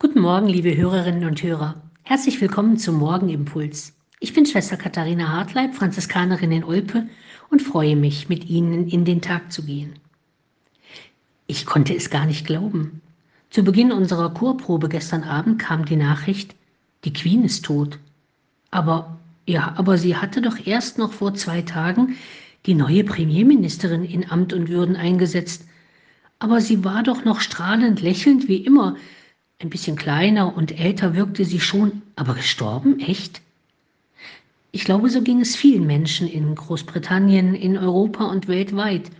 Guten Morgen, liebe Hörerinnen und Hörer. Herzlich willkommen zum Morgenimpuls. Ich bin Schwester Katharina Hartleib, Franziskanerin in Olpe und freue mich, mit Ihnen in den Tag zu gehen. Ich konnte es gar nicht glauben. Zu Beginn unserer Chorprobe gestern Abend kam die Nachricht, die Queen ist tot. Aber ja, aber sie hatte doch erst noch vor zwei Tagen die neue Premierministerin in Amt und Würden eingesetzt. Aber sie war doch noch strahlend lächelnd wie immer, ein bisschen kleiner und älter wirkte sie schon, aber gestorben? Echt? Ich glaube, so ging es vielen Menschen in Großbritannien, in Europa und weltweit.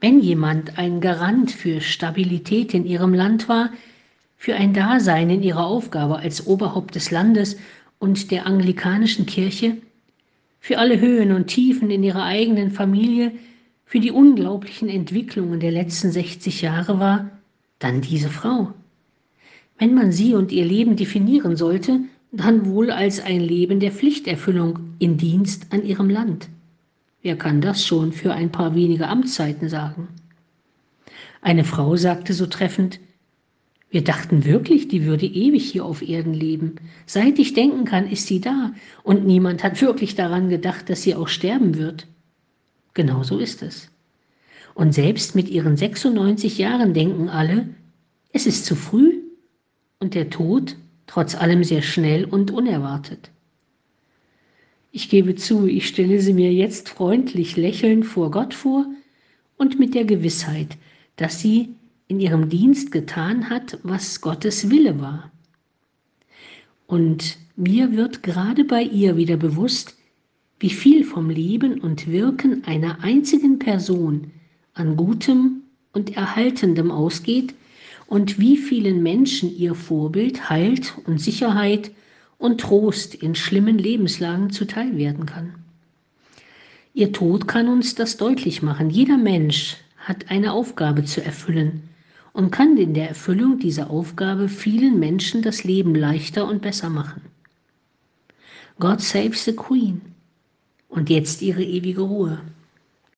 Wenn jemand ein Garant für Stabilität in ihrem Land war, für ein Dasein in ihrer Aufgabe als Oberhaupt des Landes und der anglikanischen Kirche, für alle Höhen und Tiefen in ihrer eigenen Familie, für die unglaublichen Entwicklungen der letzten 60 Jahre war, dann diese Frau. Wenn man sie und ihr Leben definieren sollte, dann wohl als ein Leben der Pflichterfüllung in Dienst an ihrem Land. Wer kann das schon für ein paar wenige Amtszeiten sagen? Eine Frau sagte so treffend, wir dachten wirklich, die würde ewig hier auf Erden leben. Seit ich denken kann, ist sie da, und niemand hat wirklich daran gedacht, dass sie auch sterben wird. Genau so ist es. Und selbst mit ihren 96 Jahren denken alle, es ist zu früh, und der Tod trotz allem sehr schnell und unerwartet. Ich gebe zu, ich stelle sie mir jetzt freundlich lächelnd vor Gott vor und mit der Gewissheit, dass sie in ihrem Dienst getan hat, was Gottes Wille war. Und mir wird gerade bei ihr wieder bewusst, wie viel vom Leben und Wirken einer einzigen Person an Gutem und Erhaltendem ausgeht, und wie vielen Menschen ihr Vorbild Halt und Sicherheit und Trost in schlimmen Lebenslagen zuteil werden kann. Ihr Tod kann uns das deutlich machen. Jeder Mensch hat eine Aufgabe zu erfüllen und kann in der Erfüllung dieser Aufgabe vielen Menschen das Leben leichter und besser machen. God saves the Queen und jetzt ihre ewige Ruhe.